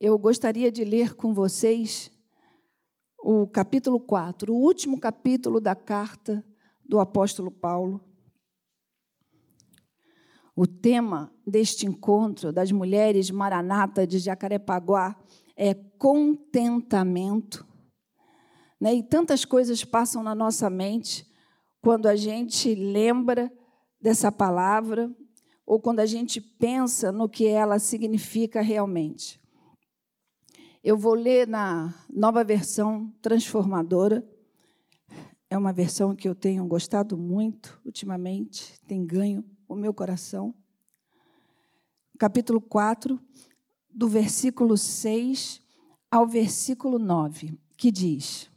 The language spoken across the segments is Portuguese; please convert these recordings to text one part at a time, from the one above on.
eu gostaria de ler com vocês o capítulo 4, o último capítulo da carta do apóstolo Paulo. O tema deste encontro das mulheres maranata de Jacarepaguá é contentamento. Né? E tantas coisas passam na nossa mente quando a gente lembra dessa palavra ou quando a gente pensa no que ela significa realmente. Eu vou ler na nova versão transformadora. É uma versão que eu tenho gostado muito ultimamente, tem ganho o meu coração. Capítulo 4, do versículo 6 ao versículo 9, que diz: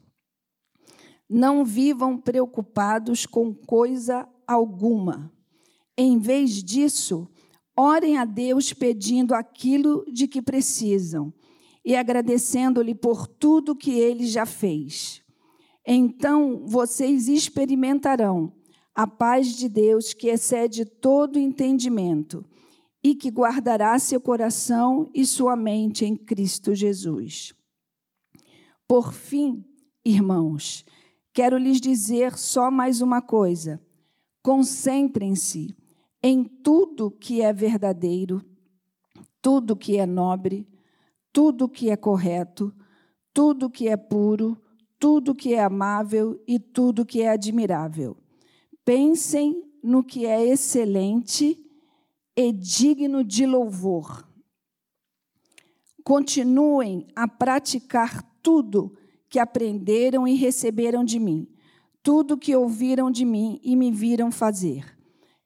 Não vivam preocupados com coisa alguma. Em vez disso, orem a Deus pedindo aquilo de que precisam e agradecendo-lhe por tudo que ele já fez. Então vocês experimentarão a paz de Deus que excede todo entendimento e que guardará seu coração e sua mente em Cristo Jesus. Por fim, irmãos, quero lhes dizer só mais uma coisa: concentrem-se em tudo que é verdadeiro, tudo que é nobre, tudo que é correto, tudo que é puro, tudo que é amável e tudo que é admirável. Pensem no que é excelente e digno de louvor. Continuem a praticar tudo que aprenderam e receberam de mim, tudo que ouviram de mim e me viram fazer.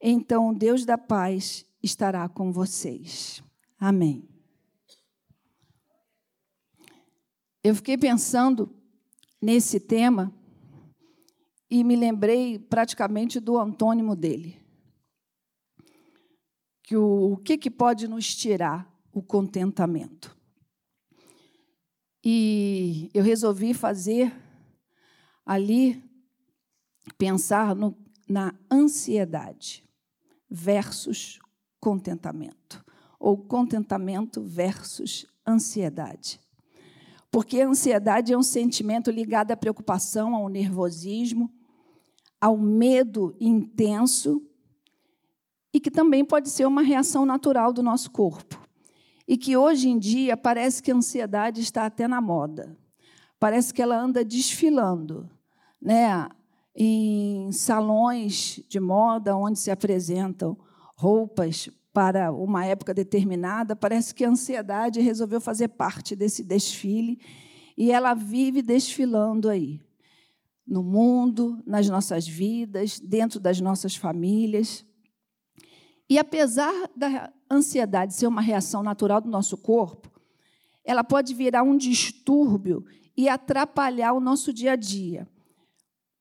Então, Deus da paz estará com vocês. Amém. Eu fiquei pensando nesse tema e me lembrei praticamente do antônimo dele. Que o, o que, que pode nos tirar o contentamento? E eu resolvi fazer ali, pensar no, na ansiedade versus contentamento, ou contentamento versus ansiedade. Porque a ansiedade é um sentimento ligado à preocupação, ao nervosismo, ao medo intenso e que também pode ser uma reação natural do nosso corpo. E que hoje em dia parece que a ansiedade está até na moda. Parece que ela anda desfilando, né? Em salões de moda onde se apresentam roupas para uma época determinada, parece que a ansiedade resolveu fazer parte desse desfile e ela vive desfilando aí, no mundo, nas nossas vidas, dentro das nossas famílias. E apesar da ansiedade ser uma reação natural do nosso corpo, ela pode virar um distúrbio e atrapalhar o nosso dia a dia.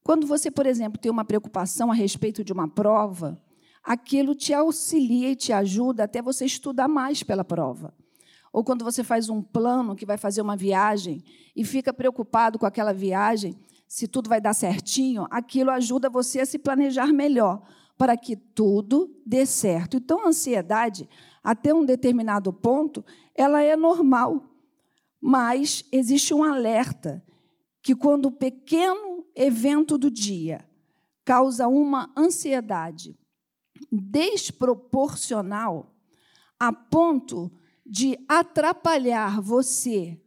Quando você, por exemplo, tem uma preocupação a respeito de uma prova, aquilo te auxilia e te ajuda até você estudar mais pela prova. Ou quando você faz um plano que vai fazer uma viagem e fica preocupado com aquela viagem, se tudo vai dar certinho, aquilo ajuda você a se planejar melhor para que tudo dê certo. Então, a ansiedade, até um determinado ponto, ela é normal. Mas existe um alerta que quando o pequeno evento do dia causa uma ansiedade desproporcional a ponto de atrapalhar você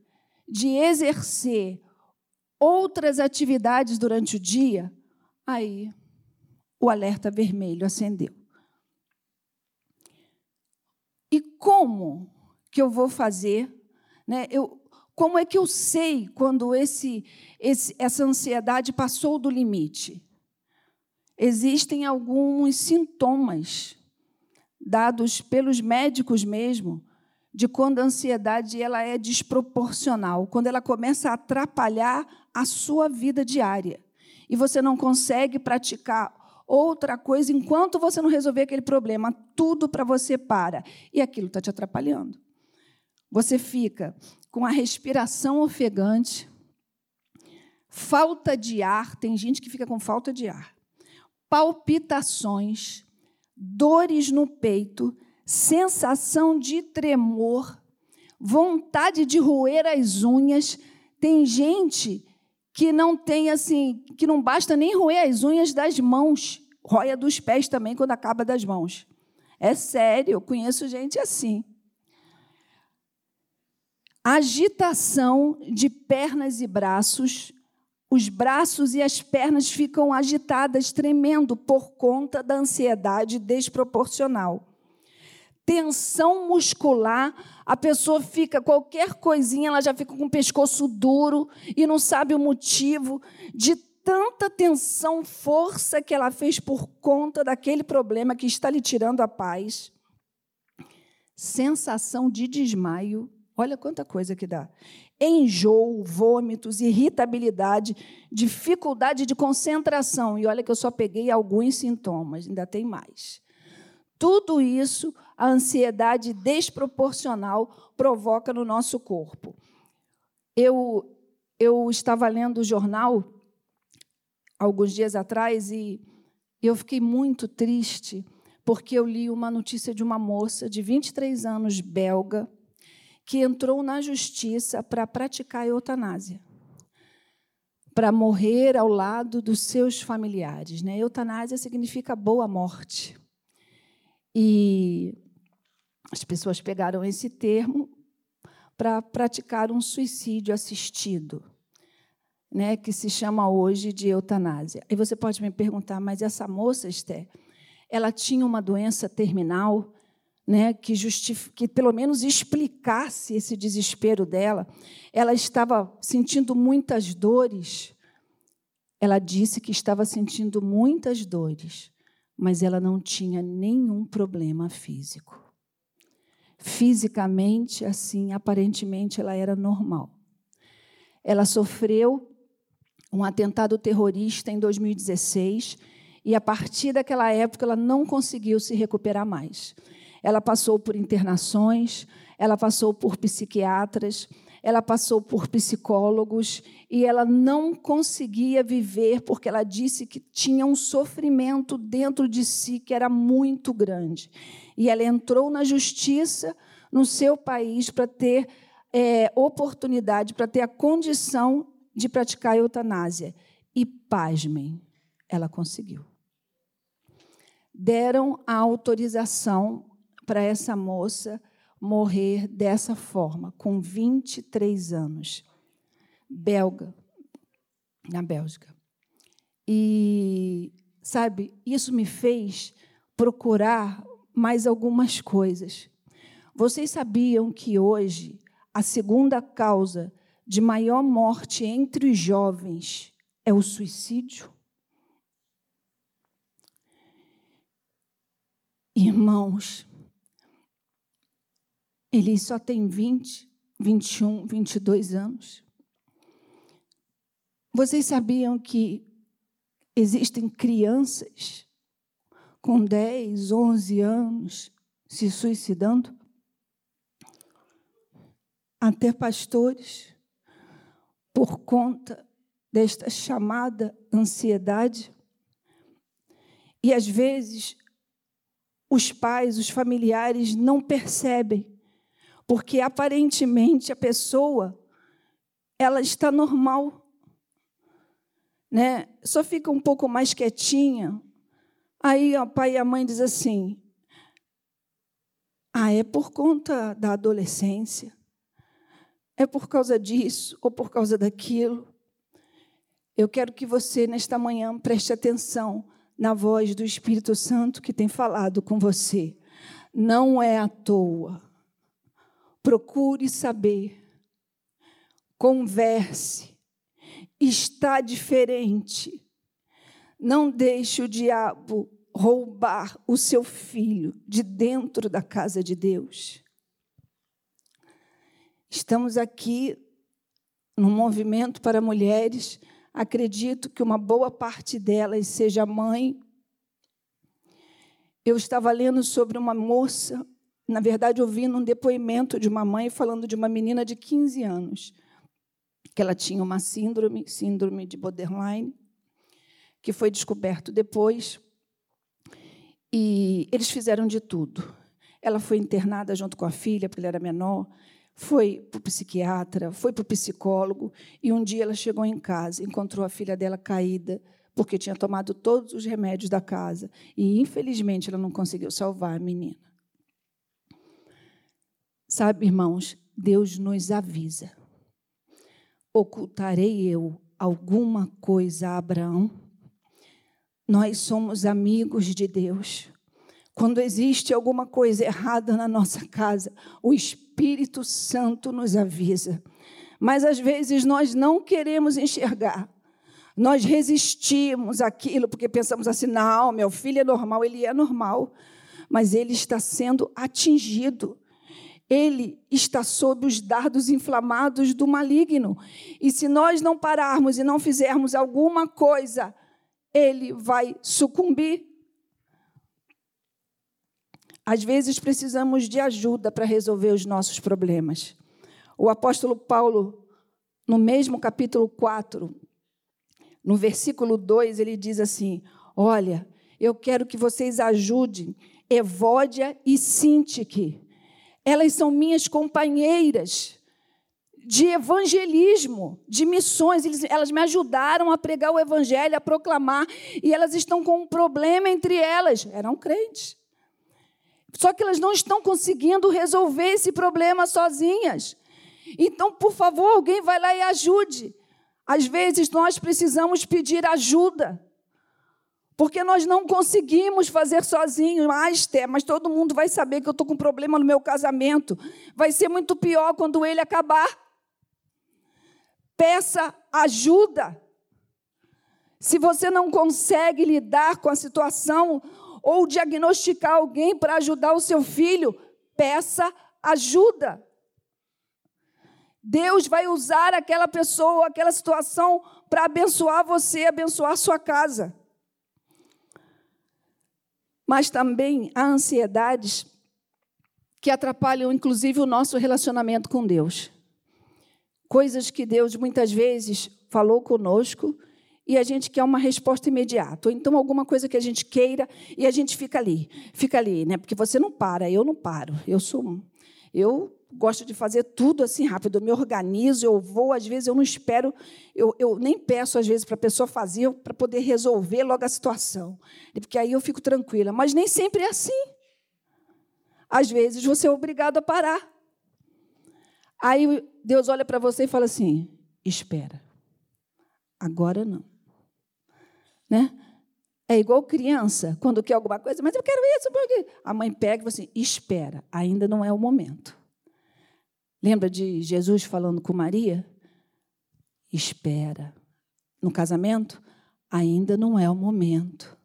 de exercer outras atividades durante o dia, aí o alerta vermelho acendeu. E como que eu vou fazer? Né? Eu, como é que eu sei quando esse, esse, essa ansiedade passou do limite? Existem alguns sintomas dados pelos médicos mesmo de quando a ansiedade ela é desproporcional, quando ela começa a atrapalhar a sua vida diária. E você não consegue praticar outra coisa enquanto você não resolver aquele problema, tudo para você para e aquilo está te atrapalhando. Você fica com a respiração ofegante, falta de ar, tem gente que fica com falta de ar palpitações, dores no peito, sensação de tremor, vontade de roer as unhas. Tem gente que não tem assim, que não basta nem roer as unhas das mãos, roia dos pés também quando acaba das mãos. É sério, eu conheço gente assim. Agitação de pernas e braços, os braços e as pernas ficam agitadas, tremendo por conta da ansiedade desproporcional tensão muscular, a pessoa fica, qualquer coisinha, ela já fica com o pescoço duro e não sabe o motivo de tanta tensão, força que ela fez por conta daquele problema que está lhe tirando a paz. Sensação de desmaio, olha quanta coisa que dá. Enjoo, vômitos, irritabilidade, dificuldade de concentração. E olha que eu só peguei alguns sintomas, ainda tem mais. Tudo isso a ansiedade desproporcional provoca no nosso corpo. Eu, eu estava lendo o jornal alguns dias atrás e eu fiquei muito triste porque eu li uma notícia de uma moça de 23 anos belga que entrou na justiça para praticar a eutanásia, para morrer ao lado dos seus familiares. Né? Eutanásia significa boa morte. E as pessoas pegaram esse termo para praticar um suicídio assistido, né, que se chama hoje de eutanásia. E você pode me perguntar, mas essa moça, Esther, ela tinha uma doença terminal, né, que, que pelo menos explicasse esse desespero dela. Ela estava sentindo muitas dores. Ela disse que estava sentindo muitas dores mas ela não tinha nenhum problema físico. Fisicamente, assim, aparentemente, ela era normal. Ela sofreu um atentado terrorista em 2016 e, a partir daquela época, ela não conseguiu se recuperar mais. Ela passou por internações, ela passou por psiquiatras, ela passou por psicólogos e ela não conseguia viver porque ela disse que tinha um sofrimento dentro de si que era muito grande. E ela entrou na justiça no seu país para ter é, oportunidade, para ter a condição de praticar a eutanásia. E, pasmem, ela conseguiu. Deram a autorização para essa moça morrer dessa forma, com 23 anos, belga, na Bélgica. E, sabe, isso me fez procurar mais algumas coisas. Vocês sabiam que hoje a segunda causa de maior morte entre os jovens é o suicídio? Irmãos, ele só tem 20, 21, 22 anos. Vocês sabiam que existem crianças com 10, 11 anos se suicidando? Até pastores, por conta desta chamada ansiedade. E às vezes os pais, os familiares não percebem porque aparentemente a pessoa ela está normal, né? Só fica um pouco mais quietinha. Aí o pai e a mãe diz assim: "Ah, é por conta da adolescência. É por causa disso ou por causa daquilo." Eu quero que você nesta manhã preste atenção na voz do Espírito Santo que tem falado com você. Não é à toa procure saber, converse, está diferente. Não deixe o diabo roubar o seu filho de dentro da casa de Deus. Estamos aqui num movimento para mulheres. Acredito que uma boa parte delas seja mãe. Eu estava lendo sobre uma moça na verdade, ouvindo um depoimento de uma mãe falando de uma menina de 15 anos, que ela tinha uma síndrome, síndrome de borderline, que foi descoberto depois. E eles fizeram de tudo. Ela foi internada junto com a filha, porque ela era menor, foi para o psiquiatra, foi para o psicólogo, e um dia ela chegou em casa, encontrou a filha dela caída, porque tinha tomado todos os remédios da casa, e infelizmente ela não conseguiu salvar a menina. Sabe, irmãos, Deus nos avisa. Ocultarei eu alguma coisa a Abraão? Nós somos amigos de Deus. Quando existe alguma coisa errada na nossa casa, o Espírito Santo nos avisa. Mas às vezes nós não queremos enxergar. Nós resistimos àquilo porque pensamos assim: não, meu filho é normal, ele é normal, mas ele está sendo atingido. Ele está sob os dardos inflamados do maligno. E se nós não pararmos e não fizermos alguma coisa, ele vai sucumbir. Às vezes precisamos de ajuda para resolver os nossos problemas. O apóstolo Paulo, no mesmo capítulo 4, no versículo 2, ele diz assim: Olha, eu quero que vocês ajudem Evódia e Sintique. Elas são minhas companheiras de evangelismo, de missões. elas me ajudaram a pregar o evangelho, a proclamar, e elas estão com um problema entre elas. Eram crentes. Só que elas não estão conseguindo resolver esse problema sozinhas. Então, por favor, alguém vai lá e ajude. Às vezes nós precisamos pedir ajuda. Porque nós não conseguimos fazer sozinhos. Ah, Esther, mas todo mundo vai saber que eu estou com problema no meu casamento. Vai ser muito pior quando ele acabar. Peça ajuda. Se você não consegue lidar com a situação, ou diagnosticar alguém para ajudar o seu filho, peça ajuda. Deus vai usar aquela pessoa, aquela situação para abençoar você, abençoar sua casa. Mas também há ansiedades que atrapalham, inclusive, o nosso relacionamento com Deus. Coisas que Deus muitas vezes falou conosco e a gente quer uma resposta imediata. Ou então alguma coisa que a gente queira e a gente fica ali, fica ali, né? Porque você não para, eu não paro. Eu sou eu gosto de fazer tudo assim rápido, eu me organizo, eu vou, às vezes eu não espero, eu, eu nem peço às vezes para a pessoa fazer para poder resolver logo a situação, porque aí eu fico tranquila. Mas nem sempre é assim. Às vezes você é obrigado a parar. Aí Deus olha para você e fala assim: espera, agora não. Né? É igual criança, quando quer alguma coisa, mas eu quero isso. Porque... A mãe pega e fala assim: espera, ainda não é o momento. Lembra de Jesus falando com Maria? Espera. No casamento, ainda não é o momento.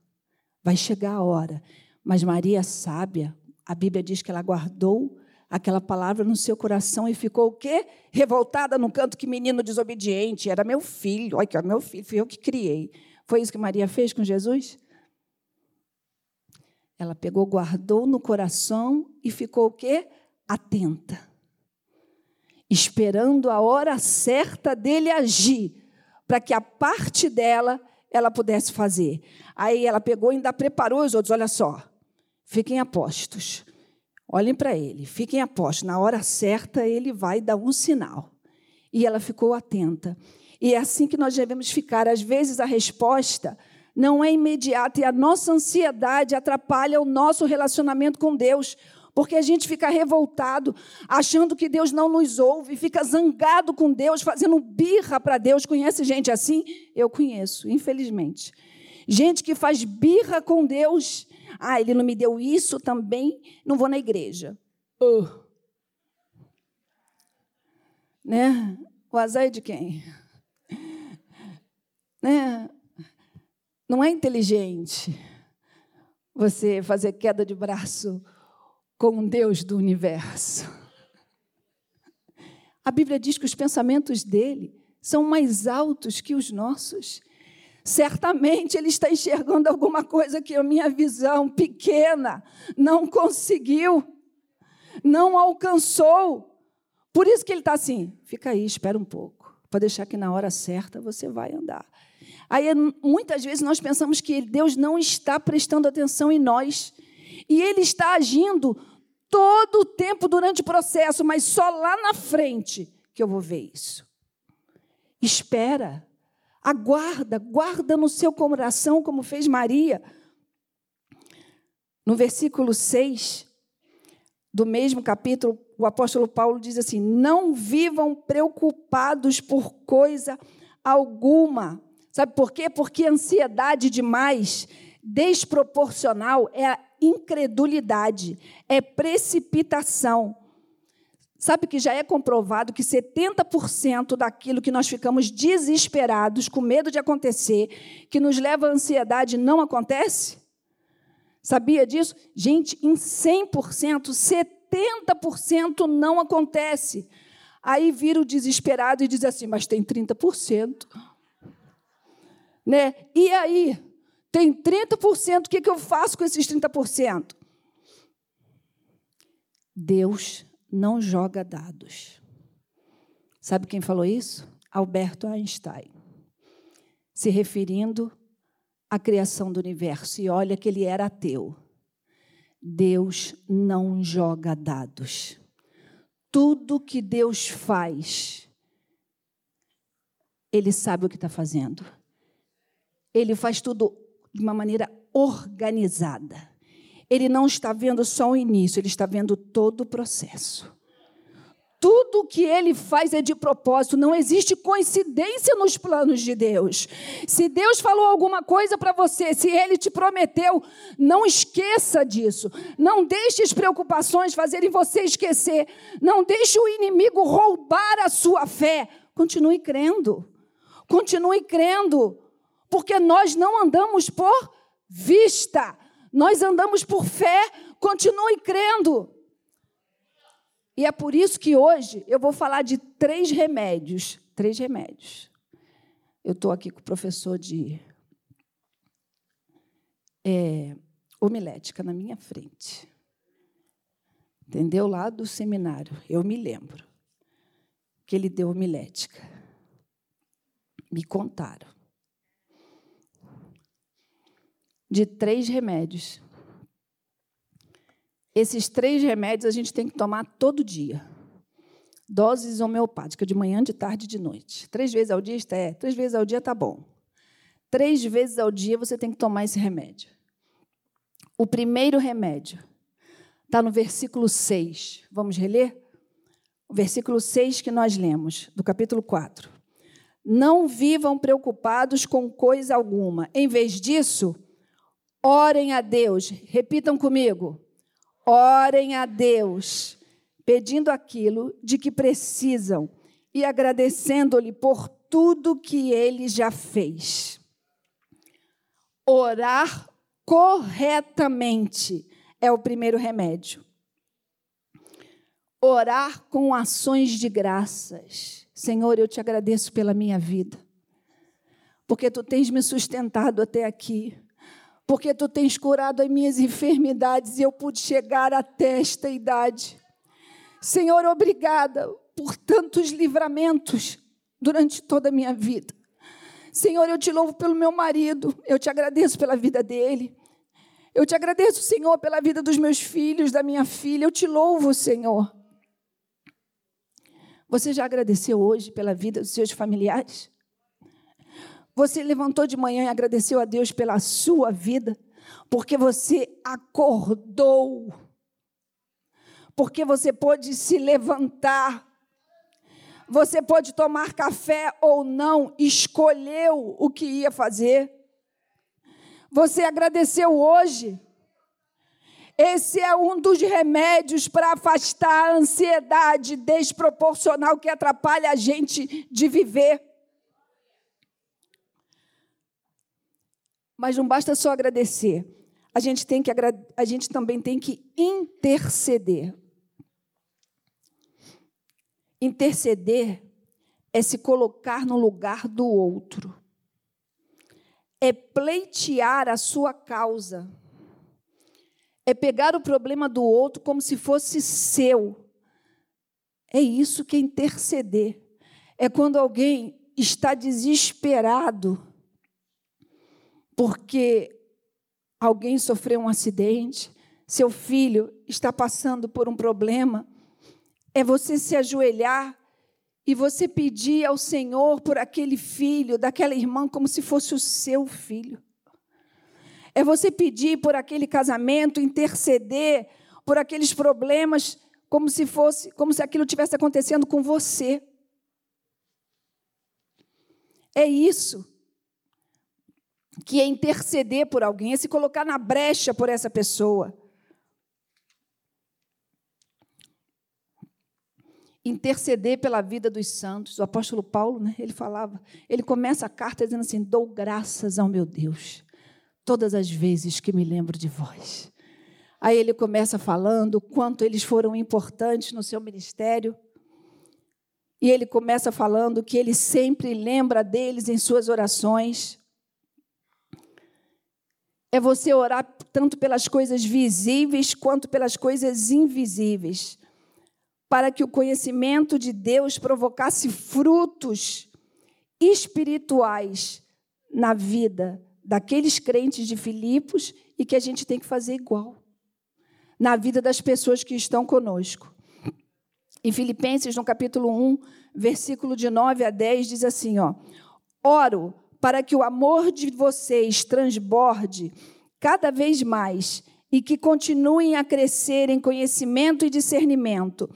Vai chegar a hora. Mas Maria, sábia, a Bíblia diz que ela guardou aquela palavra no seu coração e ficou o quê? Revoltada no canto, que menino desobediente. Era meu filho. Olha, meu filho, fui eu que criei. Foi isso que Maria fez com Jesus? Ela pegou, guardou no coração e ficou o quê? Atenta. Esperando a hora certa dele agir, para que a parte dela ela pudesse fazer. Aí ela pegou e ainda preparou os outros, olha só. Fiquem apostos. Olhem para ele, fiquem apostos. Na hora certa ele vai dar um sinal. E ela ficou atenta. E é assim que nós devemos ficar. Às vezes a resposta não é imediata e a nossa ansiedade atrapalha o nosso relacionamento com Deus. Porque a gente fica revoltado, achando que Deus não nos ouve, fica zangado com Deus, fazendo birra para Deus. Conhece gente assim? Eu conheço, infelizmente. Gente que faz birra com Deus. Ah, ele não me deu isso também, não vou na igreja. Uh. Né? O azar é de quem? Né? Não é inteligente você fazer queda de braço com um Deus do universo. A Bíblia diz que os pensamentos dele são mais altos que os nossos. Certamente ele está enxergando alguma coisa que a minha visão pequena não conseguiu, não alcançou. Por isso que ele está assim: fica aí, espera um pouco, para deixar que na hora certa você vai andar. Aí muitas vezes nós pensamos que Deus não está prestando atenção em nós. E Ele está agindo todo o tempo durante o processo, mas só lá na frente que eu vou ver isso. Espera, aguarda, guarda no seu coração, como fez Maria. No versículo 6 do mesmo capítulo, o apóstolo Paulo diz assim: Não vivam preocupados por coisa alguma. Sabe por quê? Porque ansiedade demais, desproporcional, é incredulidade, é precipitação. Sabe que já é comprovado que 70% daquilo que nós ficamos desesperados, com medo de acontecer, que nos leva à ansiedade, não acontece? Sabia disso? Gente, em 100%, 70% não acontece. Aí vira o desesperado e diz assim: mas tem 30%. Né? E aí? Tem 30%, o que, que eu faço com esses 30%? Deus não joga dados. Sabe quem falou isso? Alberto Einstein. Se referindo à criação do universo. E olha que ele era ateu. Deus não joga dados. Tudo que Deus faz, Ele sabe o que está fazendo. Ele faz tudo de uma maneira organizada. Ele não está vendo só o início, ele está vendo todo o processo. Tudo o que ele faz é de propósito, não existe coincidência nos planos de Deus. Se Deus falou alguma coisa para você, se ele te prometeu, não esqueça disso. Não deixe as preocupações fazerem você esquecer. Não deixe o inimigo roubar a sua fé. Continue crendo. Continue crendo porque nós não andamos por vista, nós andamos por fé. Continue crendo. E é por isso que hoje eu vou falar de três remédios. Três remédios. Eu estou aqui com o professor de é, homilética na minha frente. Entendeu? Lá do seminário. Eu me lembro que ele deu homilética. Me contaram. De três remédios. Esses três remédios a gente tem que tomar todo dia. Doses homeopáticas, de manhã, de tarde e de noite. Três vezes ao dia, é, três vezes ao dia tá bom. Três vezes ao dia você tem que tomar esse remédio. O primeiro remédio está no versículo 6. Vamos reler? O versículo 6 que nós lemos, do capítulo 4. Não vivam preocupados com coisa alguma. Em vez disso, Orem a Deus, repitam comigo. Orem a Deus, pedindo aquilo de que precisam e agradecendo-lhe por tudo que ele já fez. Orar corretamente é o primeiro remédio. Orar com ações de graças. Senhor, eu te agradeço pela minha vida, porque tu tens me sustentado até aqui porque tu tens curado as minhas enfermidades e eu pude chegar até esta idade. Senhor, obrigada por tantos livramentos durante toda a minha vida. Senhor, eu te louvo pelo meu marido, eu te agradeço pela vida dele. Eu te agradeço, Senhor, pela vida dos meus filhos, da minha filha. Eu te louvo, Senhor. Você já agradeceu hoje pela vida dos seus familiares? Você levantou de manhã e agradeceu a Deus pela sua vida, porque você acordou, porque você pôde se levantar, você pode tomar café ou não, escolheu o que ia fazer. Você agradeceu hoje. Esse é um dos remédios para afastar a ansiedade desproporcional que atrapalha a gente de viver. Mas não basta só agradecer. A gente, tem que, a gente também tem que interceder. Interceder é se colocar no lugar do outro. É pleitear a sua causa. É pegar o problema do outro como se fosse seu. É isso que é interceder. É quando alguém está desesperado porque alguém sofreu um acidente, seu filho está passando por um problema, é você se ajoelhar e você pedir ao Senhor por aquele filho, daquela irmã, como se fosse o seu filho. É você pedir por aquele casamento, interceder por aqueles problemas, como se fosse, como se aquilo tivesse acontecendo com você. É isso que é interceder por alguém, é se colocar na brecha por essa pessoa. interceder pela vida dos santos. O apóstolo Paulo, né, ele falava, ele começa a carta dizendo assim: "Dou graças ao meu Deus todas as vezes que me lembro de vós". Aí ele começa falando o quanto eles foram importantes no seu ministério. E ele começa falando que ele sempre lembra deles em suas orações. É você orar tanto pelas coisas visíveis quanto pelas coisas invisíveis para que o conhecimento de Deus provocasse frutos espirituais na vida daqueles crentes de Filipos e que a gente tem que fazer igual na vida das pessoas que estão conosco. Em Filipenses, no capítulo 1, versículo de 9 a 10, diz assim, ó: Oro para que o amor de vocês transborde cada vez mais e que continuem a crescer em conhecimento e discernimento,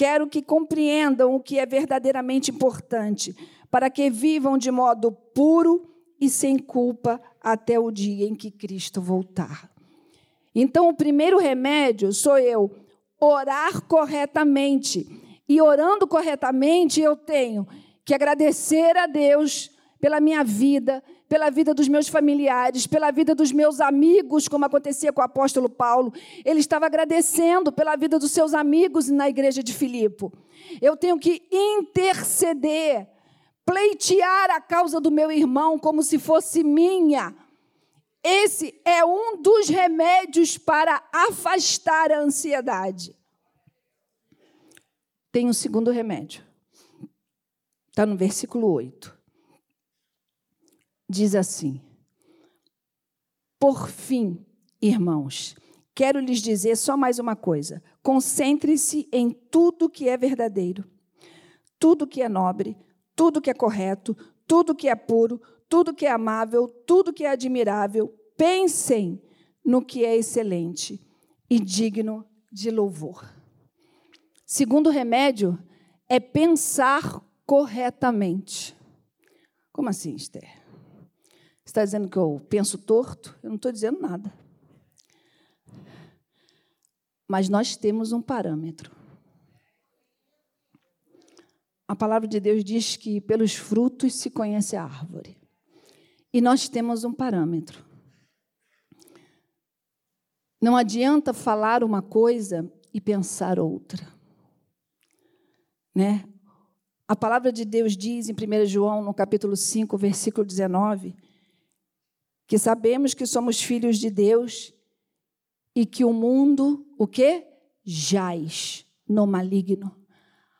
Quero que compreendam o que é verdadeiramente importante, para que vivam de modo puro e sem culpa até o dia em que Cristo voltar. Então, o primeiro remédio sou eu orar corretamente. E orando corretamente, eu tenho que agradecer a Deus pela minha vida, pela vida dos meus familiares, pela vida dos meus amigos, como acontecia com o apóstolo Paulo. Ele estava agradecendo pela vida dos seus amigos na igreja de Filipe. Eu tenho que interceder, pleitear a causa do meu irmão como se fosse minha. Esse é um dos remédios para afastar a ansiedade. Tem um segundo remédio. Está no versículo 8 diz assim: Por fim, irmãos, quero lhes dizer só mais uma coisa: concentre-se em tudo que é verdadeiro, tudo que é nobre, tudo que é correto, tudo que é puro, tudo que é amável, tudo que é admirável. Pensem no que é excelente e digno de louvor. Segundo remédio é pensar corretamente. Como assim, Esther? Está dizendo que eu penso torto? Eu não estou dizendo nada. Mas nós temos um parâmetro. A palavra de Deus diz que pelos frutos se conhece a árvore. E nós temos um parâmetro. Não adianta falar uma coisa e pensar outra. Né? A palavra de Deus diz em 1 João, no capítulo 5, versículo 19, que sabemos que somos filhos de Deus e que o mundo, o quê? Jaz no maligno.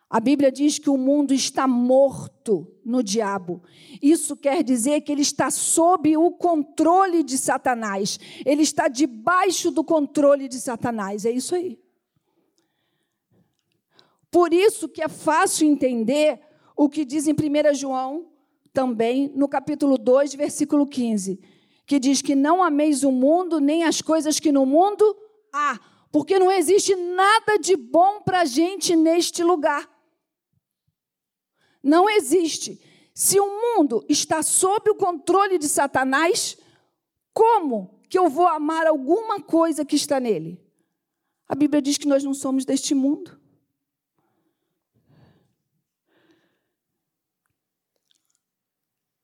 A Bíblia diz que o mundo está morto no diabo. Isso quer dizer que ele está sob o controle de Satanás. Ele está debaixo do controle de Satanás. É isso aí. Por isso que é fácil entender o que diz em 1 João, também, no capítulo 2, versículo 15 que diz que não ameis o mundo, nem as coisas que no mundo há, porque não existe nada de bom para a gente neste lugar. Não existe. Se o mundo está sob o controle de Satanás, como que eu vou amar alguma coisa que está nele? A Bíblia diz que nós não somos deste mundo.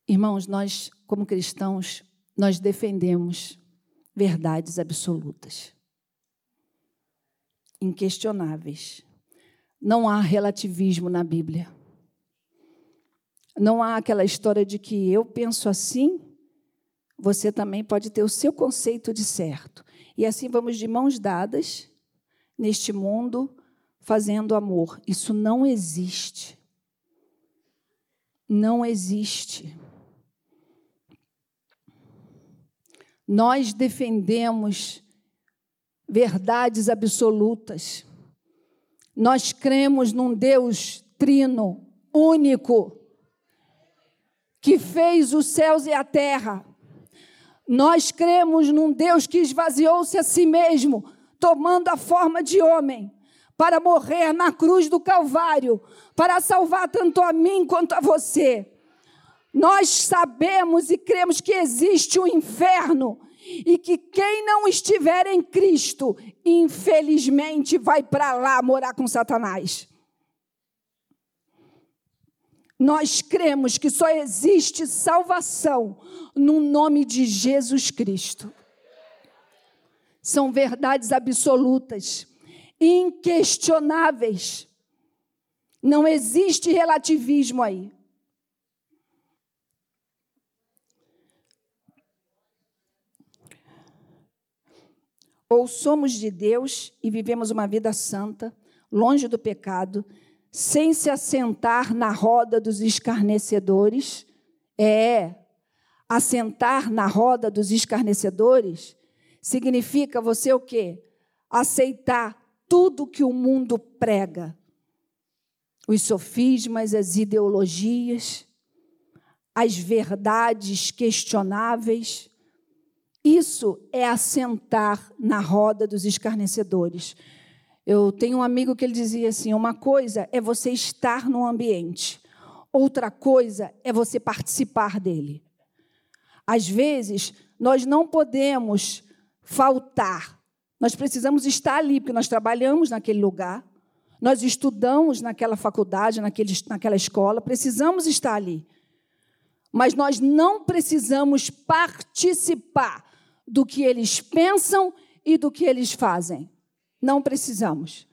Irmãos, nós, como cristãos, nós defendemos verdades absolutas, inquestionáveis. Não há relativismo na Bíblia. Não há aquela história de que eu penso assim, você também pode ter o seu conceito de certo. E assim vamos de mãos dadas neste mundo fazendo amor. Isso não existe. Não existe. Nós defendemos verdades absolutas. Nós cremos num Deus trino, único, que fez os céus e a terra. Nós cremos num Deus que esvaziou-se a si mesmo, tomando a forma de homem, para morrer na cruz do Calvário, para salvar tanto a mim quanto a você. Nós sabemos e cremos que existe um inferno e que quem não estiver em Cristo, infelizmente, vai para lá morar com Satanás. Nós cremos que só existe salvação no nome de Jesus Cristo. São verdades absolutas, inquestionáveis. Não existe relativismo aí. Ou somos de Deus e vivemos uma vida santa, longe do pecado, sem se assentar na roda dos escarnecedores. É, assentar na roda dos escarnecedores significa você o quê? Aceitar tudo que o mundo prega. Os sofismas, as ideologias, as verdades questionáveis. Isso é assentar na roda dos escarnecedores. Eu tenho um amigo que ele dizia assim: uma coisa é você estar no ambiente, outra coisa é você participar dele. Às vezes, nós não podemos faltar, nós precisamos estar ali, porque nós trabalhamos naquele lugar, nós estudamos naquela faculdade, naquele, naquela escola, precisamos estar ali. Mas nós não precisamos participar do que eles pensam e do que eles fazem. Não precisamos.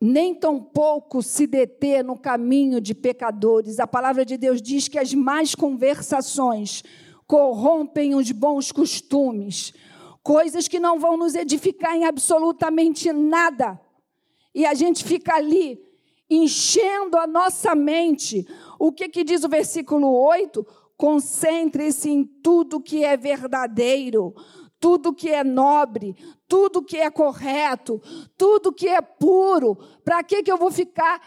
Nem tampouco se deter no caminho de pecadores. A palavra de Deus diz que as más conversações corrompem os bons costumes, coisas que não vão nos edificar em absolutamente nada. E a gente fica ali enchendo a nossa mente. O que, que diz o versículo 8? Concentre-se em tudo que é verdadeiro, tudo que é nobre, tudo que é correto, tudo que é puro. Para que, que eu vou ficar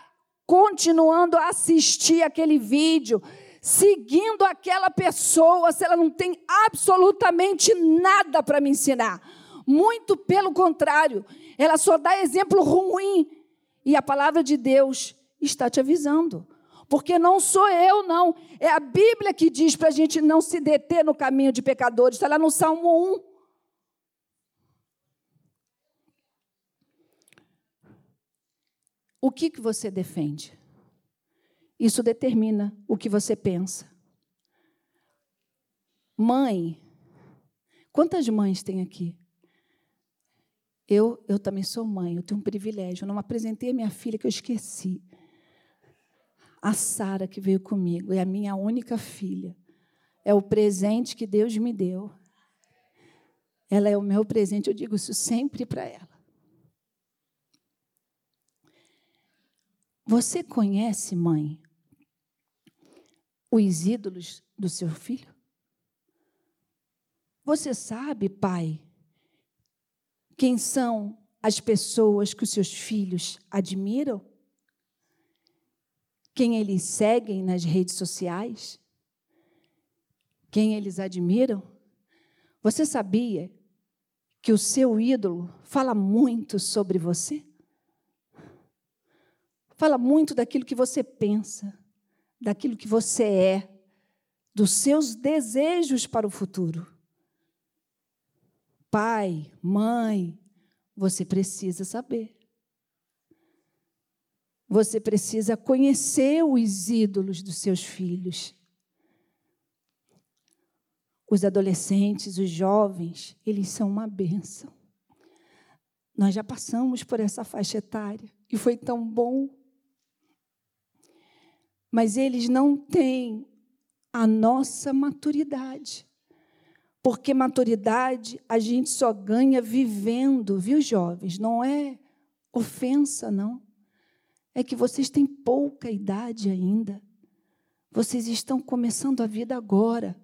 continuando a assistir aquele vídeo, seguindo aquela pessoa, se ela não tem absolutamente nada para me ensinar? Muito pelo contrário, ela só dá exemplo ruim. E a palavra de Deus está te avisando. Porque não sou eu, não. É a Bíblia que diz para a gente não se deter no caminho de pecadores. Está lá no Salmo 1. O que, que você defende? Isso determina o que você pensa. Mãe, quantas mães tem aqui? Eu, eu também sou mãe, eu tenho um privilégio. Eu não apresentei a minha filha que eu esqueci a Sara que veio comigo, é a minha única filha. É o presente que Deus me deu. Ela é o meu presente, eu digo isso sempre para ela. Você conhece, mãe, os ídolos do seu filho? Você sabe, pai, quem são as pessoas que os seus filhos admiram? Quem eles seguem nas redes sociais, quem eles admiram. Você sabia que o seu ídolo fala muito sobre você? Fala muito daquilo que você pensa, daquilo que você é, dos seus desejos para o futuro. Pai, mãe, você precisa saber. Você precisa conhecer os ídolos dos seus filhos. Os adolescentes, os jovens, eles são uma bênção. Nós já passamos por essa faixa etária e foi tão bom. Mas eles não têm a nossa maturidade. Porque maturidade a gente só ganha vivendo, viu, jovens? Não é ofensa, não é que vocês têm pouca idade ainda. Vocês estão começando a vida agora.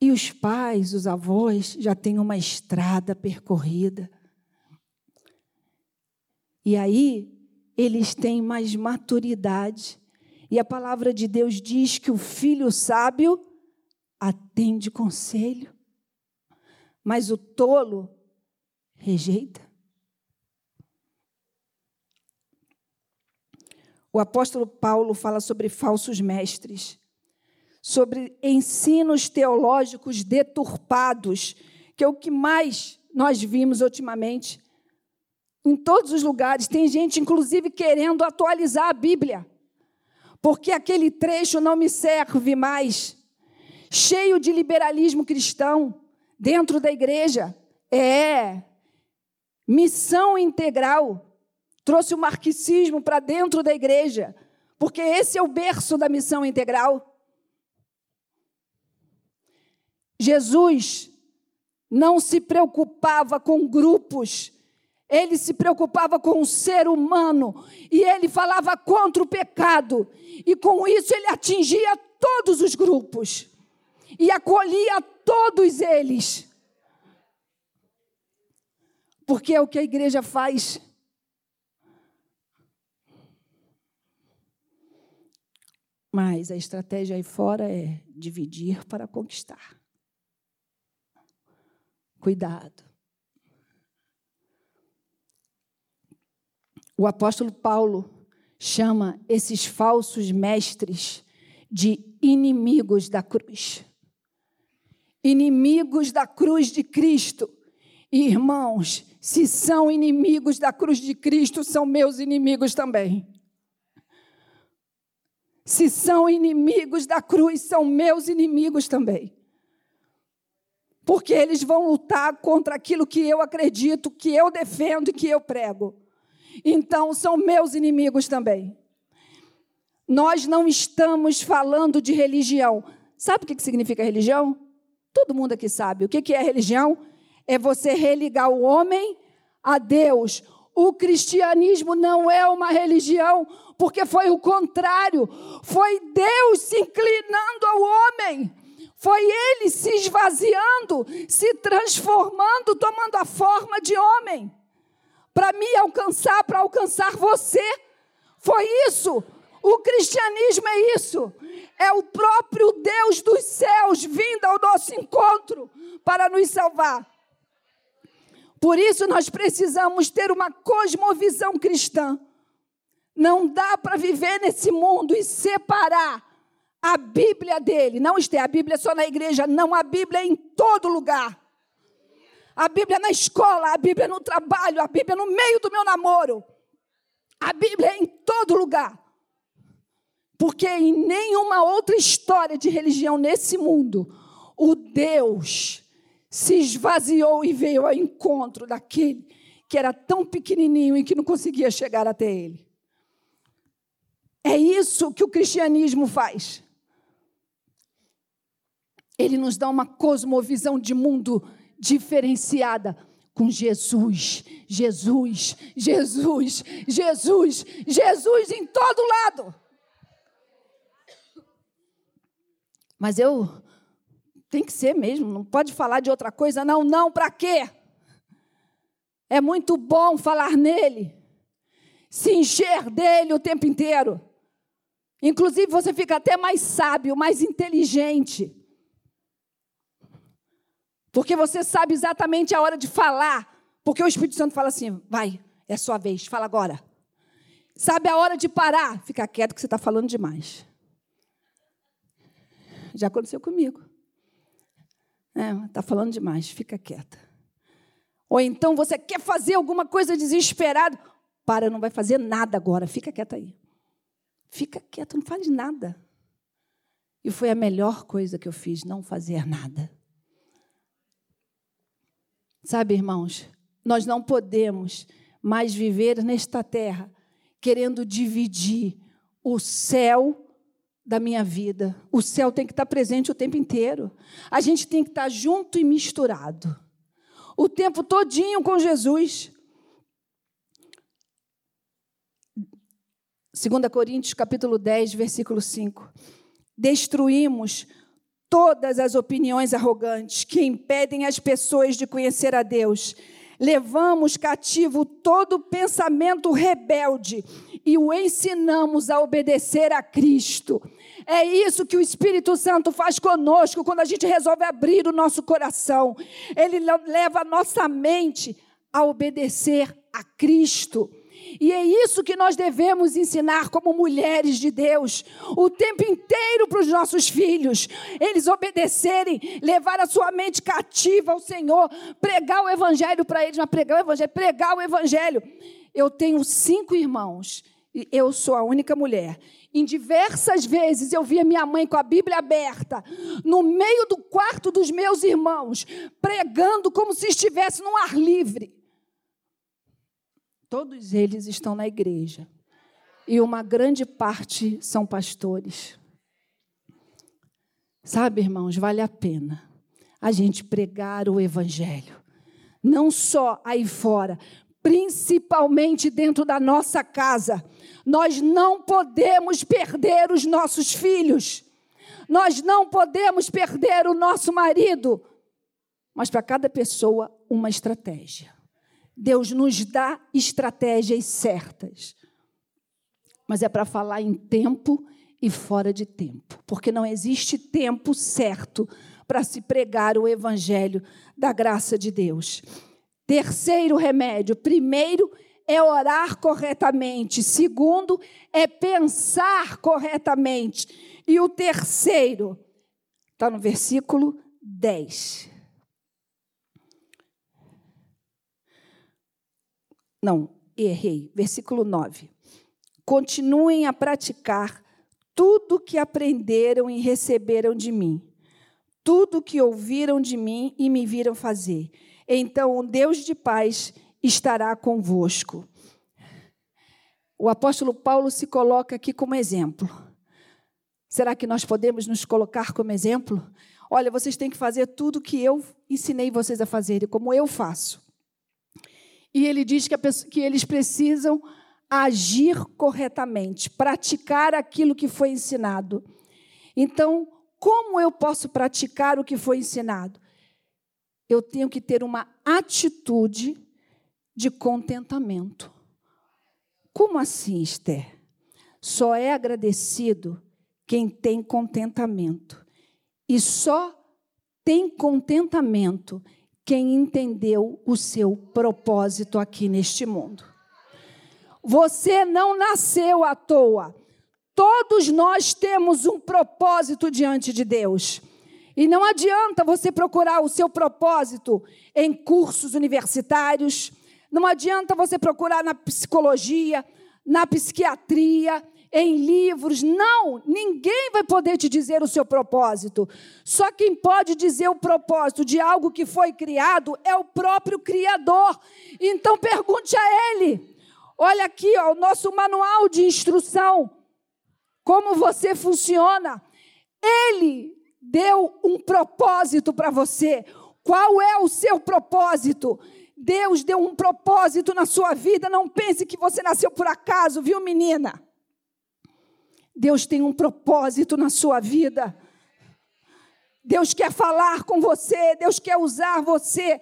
E os pais, os avós já têm uma estrada percorrida. E aí eles têm mais maturidade. E a palavra de Deus diz que o filho sábio atende conselho, mas o tolo rejeita. O apóstolo Paulo fala sobre falsos mestres, sobre ensinos teológicos deturpados, que é o que mais nós vimos ultimamente. Em todos os lugares, tem gente, inclusive, querendo atualizar a Bíblia, porque aquele trecho não me serve mais. Cheio de liberalismo cristão dentro da igreja. É missão integral. Trouxe o marxismo para dentro da igreja, porque esse é o berço da missão integral. Jesus não se preocupava com grupos ele se preocupava com o ser humano e ele falava contra o pecado. E com isso ele atingia todos os grupos e acolhia todos eles. Porque é o que a igreja faz. Mas a estratégia aí fora é dividir para conquistar. Cuidado. O apóstolo Paulo chama esses falsos mestres de inimigos da cruz. Inimigos da cruz de Cristo. Irmãos, se são inimigos da cruz de Cristo, são meus inimigos também. Se são inimigos da cruz, são meus inimigos também. Porque eles vão lutar contra aquilo que eu acredito, que eu defendo e que eu prego então são meus inimigos também. Nós não estamos falando de religião. Sabe o que significa religião? Todo mundo aqui sabe. O que é religião? É você religar o homem a Deus. O cristianismo não é uma religião, porque foi o contrário. Foi Deus se inclinando ao homem. Foi ele se esvaziando, se transformando, tomando a forma de homem para me alcançar, para alcançar você. Foi isso. O cristianismo é isso. É o próprio Deus dos céus vindo ao nosso encontro para nos salvar. Por isso nós precisamos ter uma cosmovisão cristã. Não dá para viver nesse mundo e separar a Bíblia dele. Não está a Bíblia só na igreja, não, a Bíblia é em todo lugar a Bíblia na escola, a Bíblia no trabalho, a Bíblia no meio do meu namoro. A Bíblia é em todo lugar. Porque em nenhuma outra história de religião nesse mundo, o Deus se esvaziou e veio ao encontro daquele que era tão pequenininho e que não conseguia chegar até ele. É isso que o cristianismo faz. Ele nos dá uma cosmovisão de mundo diferenciada com Jesus, Jesus, Jesus, Jesus, Jesus em todo lado. Mas eu tem que ser mesmo, não pode falar de outra coisa, não, não, para quê? É muito bom falar nele, se encher dele o tempo inteiro. Inclusive, você fica até mais sábio, mais inteligente. Porque você sabe exatamente a hora de falar. Porque o Espírito Santo fala assim: vai, é sua vez, fala agora. Sabe a hora de parar? Fica quieto que você está falando demais. Já aconteceu comigo. Está é, falando demais, fica quieta. Ou então você quer fazer alguma coisa desesperado. Para, não vai fazer nada agora, fica quieta aí. Fica quieto, não faz nada. E foi a melhor coisa que eu fiz, não fazer nada. Sabe, irmãos, nós não podemos mais viver nesta terra querendo dividir o céu da minha vida. O céu tem que estar presente o tempo inteiro. A gente tem que estar junto e misturado. O tempo todinho com Jesus. 2 Coríntios capítulo 10, versículo 5. Destruímos todas as opiniões arrogantes que impedem as pessoas de conhecer a Deus. Levamos cativo todo pensamento rebelde e o ensinamos a obedecer a Cristo. É isso que o Espírito Santo faz conosco quando a gente resolve abrir o nosso coração. Ele leva a nossa mente a obedecer a Cristo. E é isso que nós devemos ensinar como mulheres de Deus, o tempo inteiro para os nossos filhos, eles obedecerem, levar a sua mente cativa ao Senhor, pregar o Evangelho para eles, mas pregar o Evangelho, pregar o Evangelho. Eu tenho cinco irmãos, e eu sou a única mulher. Em diversas vezes eu via minha mãe com a Bíblia aberta, no meio do quarto dos meus irmãos, pregando como se estivesse num ar livre. Todos eles estão na igreja. E uma grande parte são pastores. Sabe, irmãos, vale a pena a gente pregar o evangelho. Não só aí fora, principalmente dentro da nossa casa. Nós não podemos perder os nossos filhos. Nós não podemos perder o nosso marido. Mas para cada pessoa, uma estratégia. Deus nos dá estratégias certas. Mas é para falar em tempo e fora de tempo, porque não existe tempo certo para se pregar o evangelho da graça de Deus. Terceiro remédio: primeiro é orar corretamente, segundo é pensar corretamente, e o terceiro está no versículo 10. Não, errei. Versículo 9. Continuem a praticar tudo que aprenderam e receberam de mim, tudo que ouviram de mim e me viram fazer. Então o Deus de paz estará convosco. O apóstolo Paulo se coloca aqui como exemplo. Será que nós podemos nos colocar como exemplo? Olha, vocês têm que fazer tudo que eu ensinei vocês a fazerem, como eu faço. E ele diz que, pessoa, que eles precisam agir corretamente, praticar aquilo que foi ensinado. Então, como eu posso praticar o que foi ensinado? Eu tenho que ter uma atitude de contentamento. Como assim, Esther? Só é agradecido quem tem contentamento. E só tem contentamento quem entendeu o seu propósito aqui neste mundo. Você não nasceu à toa. Todos nós temos um propósito diante de Deus. E não adianta você procurar o seu propósito em cursos universitários, não adianta você procurar na psicologia, na psiquiatria, em livros. Não, ninguém vai poder te dizer o seu propósito. Só quem pode dizer o propósito de algo que foi criado é o próprio Criador. Então pergunte a Ele. Olha aqui, ó, o nosso manual de instrução. Como você funciona. Ele deu um propósito para você. Qual é o seu propósito? Deus deu um propósito na sua vida. Não pense que você nasceu por acaso, viu, menina? Deus tem um propósito na sua vida. Deus quer falar com você, Deus quer usar você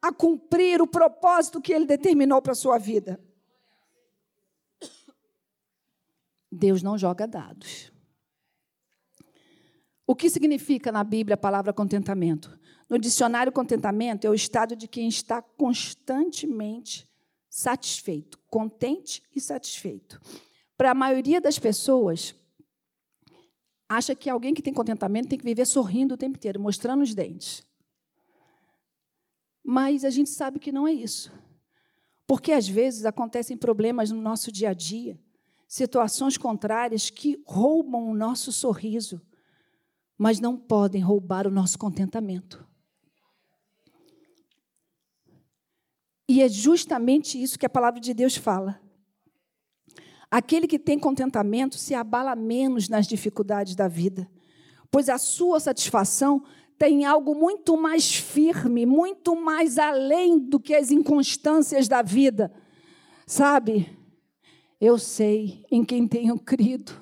a cumprir o propósito que Ele determinou para a sua vida. Deus não joga dados. O que significa na Bíblia a palavra contentamento? No dicionário, contentamento é o estado de quem está constantemente satisfeito, contente e satisfeito para a maioria das pessoas, acha que alguém que tem contentamento tem que viver sorrindo o tempo inteiro, mostrando os dentes. Mas a gente sabe que não é isso. Porque às vezes acontecem problemas no nosso dia a dia, situações contrárias que roubam o nosso sorriso, mas não podem roubar o nosso contentamento. E é justamente isso que a palavra de Deus fala. Aquele que tem contentamento se abala menos nas dificuldades da vida, pois a sua satisfação tem algo muito mais firme, muito mais além do que as inconstâncias da vida. Sabe? Eu sei em quem tenho crido,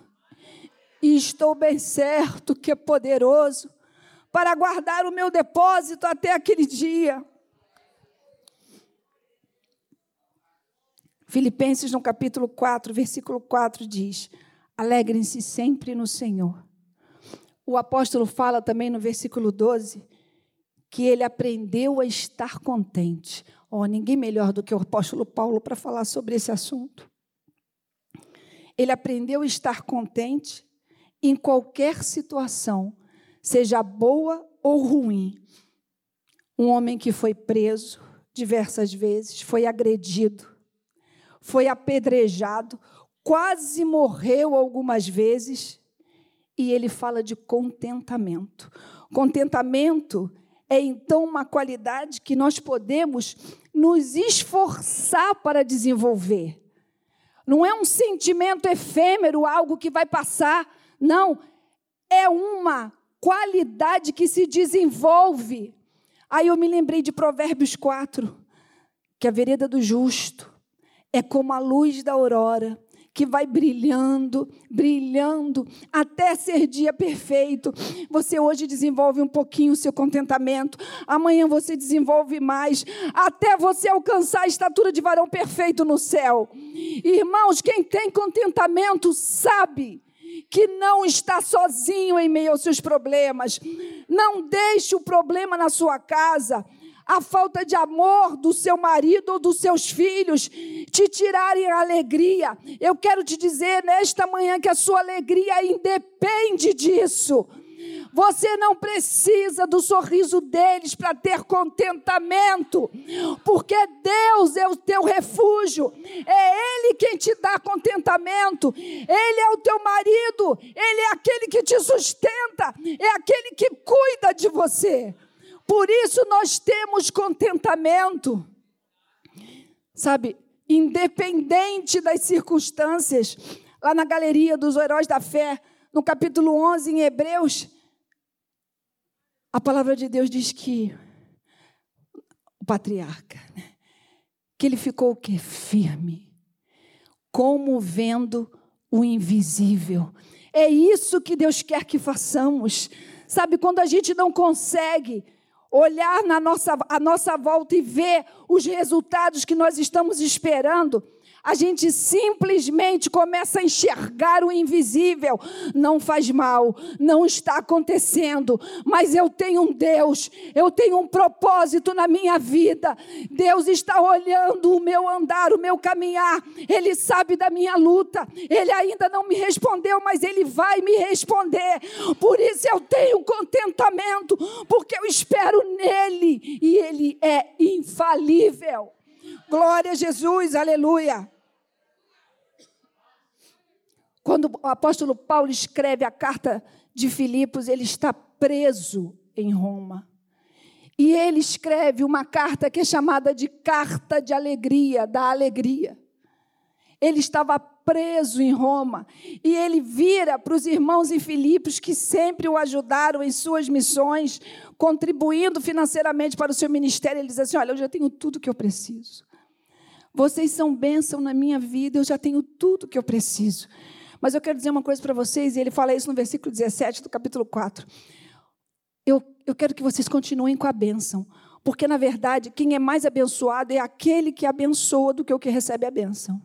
e estou bem certo que é poderoso para guardar o meu depósito até aquele dia. Filipenses, no capítulo 4, versículo 4, diz: Alegrem-se sempre no Senhor. O apóstolo fala também no versículo 12 que ele aprendeu a estar contente. Oh, ninguém melhor do que o apóstolo Paulo para falar sobre esse assunto. Ele aprendeu a estar contente em qualquer situação, seja boa ou ruim. Um homem que foi preso diversas vezes, foi agredido, foi apedrejado, quase morreu algumas vezes, e ele fala de contentamento. Contentamento é então uma qualidade que nós podemos nos esforçar para desenvolver. Não é um sentimento efêmero, algo que vai passar. Não, é uma qualidade que se desenvolve. Aí eu me lembrei de Provérbios 4, que a vereda do justo é como a luz da aurora, que vai brilhando, brilhando, até ser dia perfeito. Você hoje desenvolve um pouquinho o seu contentamento, amanhã você desenvolve mais, até você alcançar a estatura de varão perfeito no céu. Irmãos, quem tem contentamento sabe que não está sozinho em meio aos seus problemas. Não deixe o problema na sua casa a falta de amor do seu marido ou dos seus filhos te tirarem a alegria. Eu quero te dizer nesta manhã que a sua alegria independe disso. Você não precisa do sorriso deles para ter contentamento, porque Deus é o teu refúgio, é Ele quem te dá contentamento, Ele é o teu marido, Ele é aquele que te sustenta, é aquele que cuida de você. Por isso nós temos contentamento. Sabe, independente das circunstâncias, lá na galeria dos heróis da fé, no capítulo 11 em Hebreus, a palavra de Deus diz que o patriarca, né, que ele ficou o quê? Firme, como vendo o invisível. É isso que Deus quer que façamos. Sabe, quando a gente não consegue olhar na nossa, a nossa volta e ver os resultados que nós estamos esperando, a gente simplesmente começa a enxergar o invisível. Não faz mal, não está acontecendo, mas eu tenho um Deus, eu tenho um propósito na minha vida. Deus está olhando o meu andar, o meu caminhar, Ele sabe da minha luta. Ele ainda não me respondeu, mas Ele vai me responder. Por isso eu tenho contentamento, porque eu espero nele e Ele é infalível. Glória a Jesus, aleluia. Quando o apóstolo Paulo escreve a carta de Filipos, ele está preso em Roma. E ele escreve uma carta que é chamada de carta de alegria, da alegria. Ele estava preso em Roma e ele vira para os irmãos em Filipos que sempre o ajudaram em suas missões, contribuindo financeiramente para o seu ministério. Ele diz assim: Olha, eu já tenho tudo que eu preciso. Vocês são bênção na minha vida, eu já tenho tudo que eu preciso. Mas eu quero dizer uma coisa para vocês, e ele fala isso no versículo 17 do capítulo 4. Eu, eu quero que vocês continuem com a bênção, porque, na verdade, quem é mais abençoado é aquele que abençoa do que o que recebe a bênção.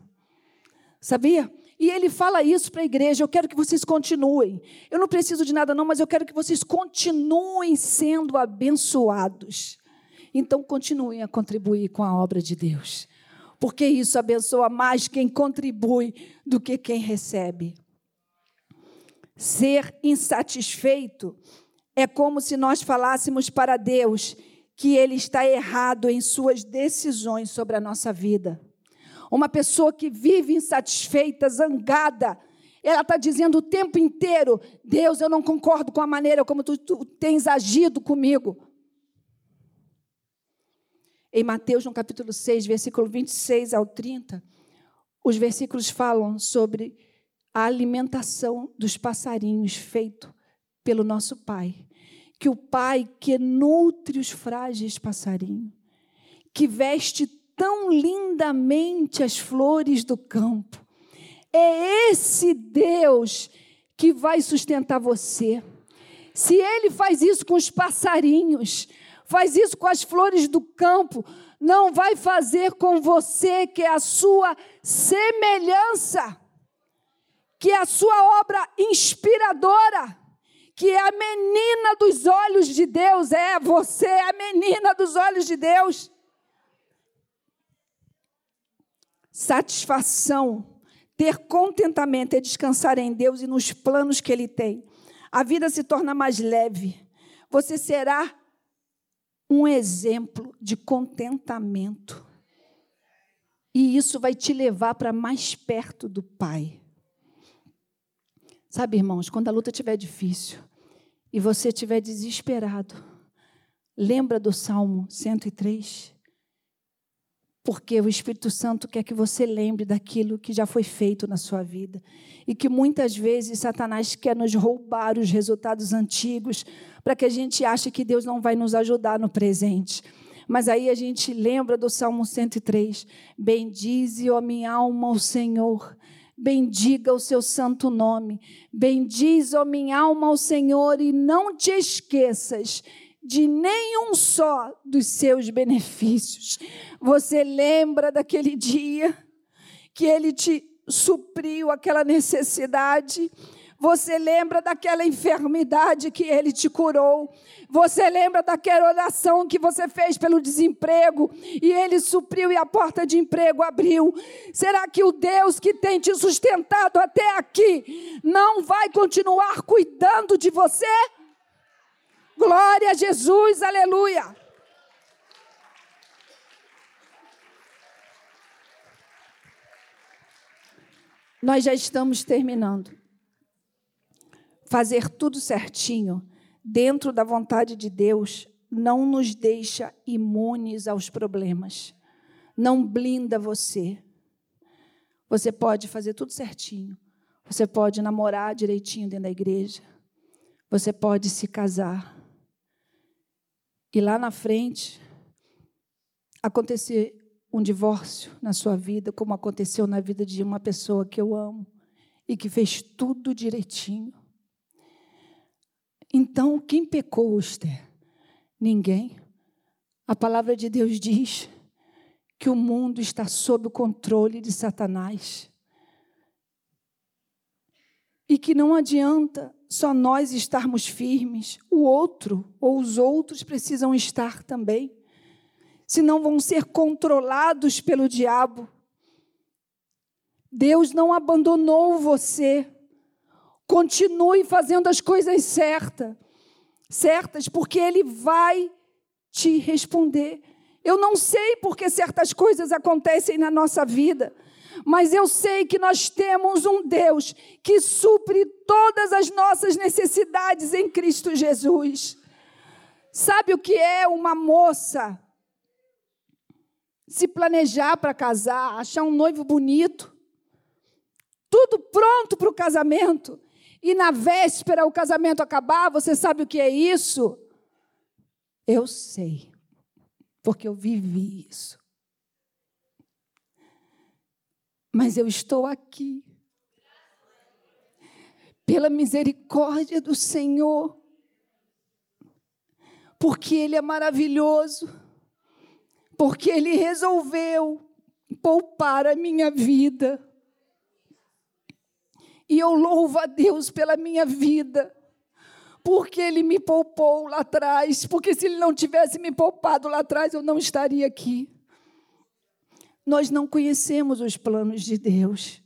Sabia? E ele fala isso para a igreja: eu quero que vocês continuem. Eu não preciso de nada, não, mas eu quero que vocês continuem sendo abençoados. Então, continuem a contribuir com a obra de Deus porque isso abençoa mais quem contribui do que quem recebe. Ser insatisfeito é como se nós falássemos para Deus que Ele está errado em suas decisões sobre a nossa vida. Uma pessoa que vive insatisfeita, zangada, ela está dizendo o tempo inteiro: Deus, eu não concordo com a maneira como tu, tu tens agido comigo. Em Mateus, no capítulo 6, versículo 26 ao 30, os versículos falam sobre a alimentação dos passarinhos feito pelo nosso Pai. Que o Pai que nutre os frágeis passarinhos, que veste tão lindamente as flores do campo. É esse Deus que vai sustentar você Se ele faz isso com os passarinhos, faz isso com as flores do campo, não vai fazer com você, que é a sua semelhança, que é a sua obra inspiradora, que é a menina dos olhos de Deus, é você, é a menina dos olhos de Deus. Satisfação, ter contentamento é descansar em Deus e nos planos que Ele tem. A vida se torna mais leve. Você será um exemplo de contentamento. E isso vai te levar para mais perto do Pai. Sabe, irmãos, quando a luta estiver difícil e você estiver desesperado, lembra do Salmo 103? Porque o Espírito Santo quer que você lembre daquilo que já foi feito na sua vida. E que muitas vezes Satanás quer nos roubar os resultados antigos, para que a gente ache que Deus não vai nos ajudar no presente. Mas aí a gente lembra do Salmo 103: Bendize, ó minha alma, o Senhor. Bendiga o seu santo nome. Bendize, ó minha alma, ao Senhor, e não te esqueças de nenhum só dos seus benefícios. Você lembra daquele dia que ele te supriu aquela necessidade? Você lembra daquela enfermidade que ele te curou. Você lembra daquela oração que você fez pelo desemprego e ele supriu e a porta de emprego abriu. Será que o Deus que tem te sustentado até aqui não vai continuar cuidando de você? Glória a Jesus, aleluia. Nós já estamos terminando fazer tudo certinho, dentro da vontade de Deus, não nos deixa imunes aos problemas. Não blinda você. Você pode fazer tudo certinho. Você pode namorar direitinho dentro da igreja. Você pode se casar. E lá na frente acontecer um divórcio na sua vida, como aconteceu na vida de uma pessoa que eu amo e que fez tudo direitinho. Então, quem pecou, Esther? Ninguém. A palavra de Deus diz que o mundo está sob o controle de Satanás. E que não adianta só nós estarmos firmes, o outro ou os outros precisam estar também. Senão vão ser controlados pelo diabo. Deus não abandonou você. Continue fazendo as coisas certas, certas, porque Ele vai te responder. Eu não sei porque certas coisas acontecem na nossa vida, mas eu sei que nós temos um Deus que supre todas as nossas necessidades em Cristo Jesus. Sabe o que é uma moça se planejar para casar, achar um noivo bonito, tudo pronto para o casamento, e na véspera o casamento acabar, você sabe o que é isso? Eu sei, porque eu vivi isso. Mas eu estou aqui, pela misericórdia do Senhor, porque Ele é maravilhoso, porque Ele resolveu poupar a minha vida. E eu louvo a Deus pela minha vida, porque Ele me poupou lá atrás, porque se Ele não tivesse me poupado lá atrás, eu não estaria aqui. Nós não conhecemos os planos de Deus,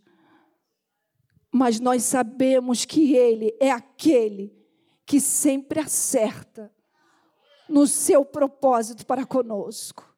mas nós sabemos que Ele é aquele que sempre acerta no seu propósito para conosco.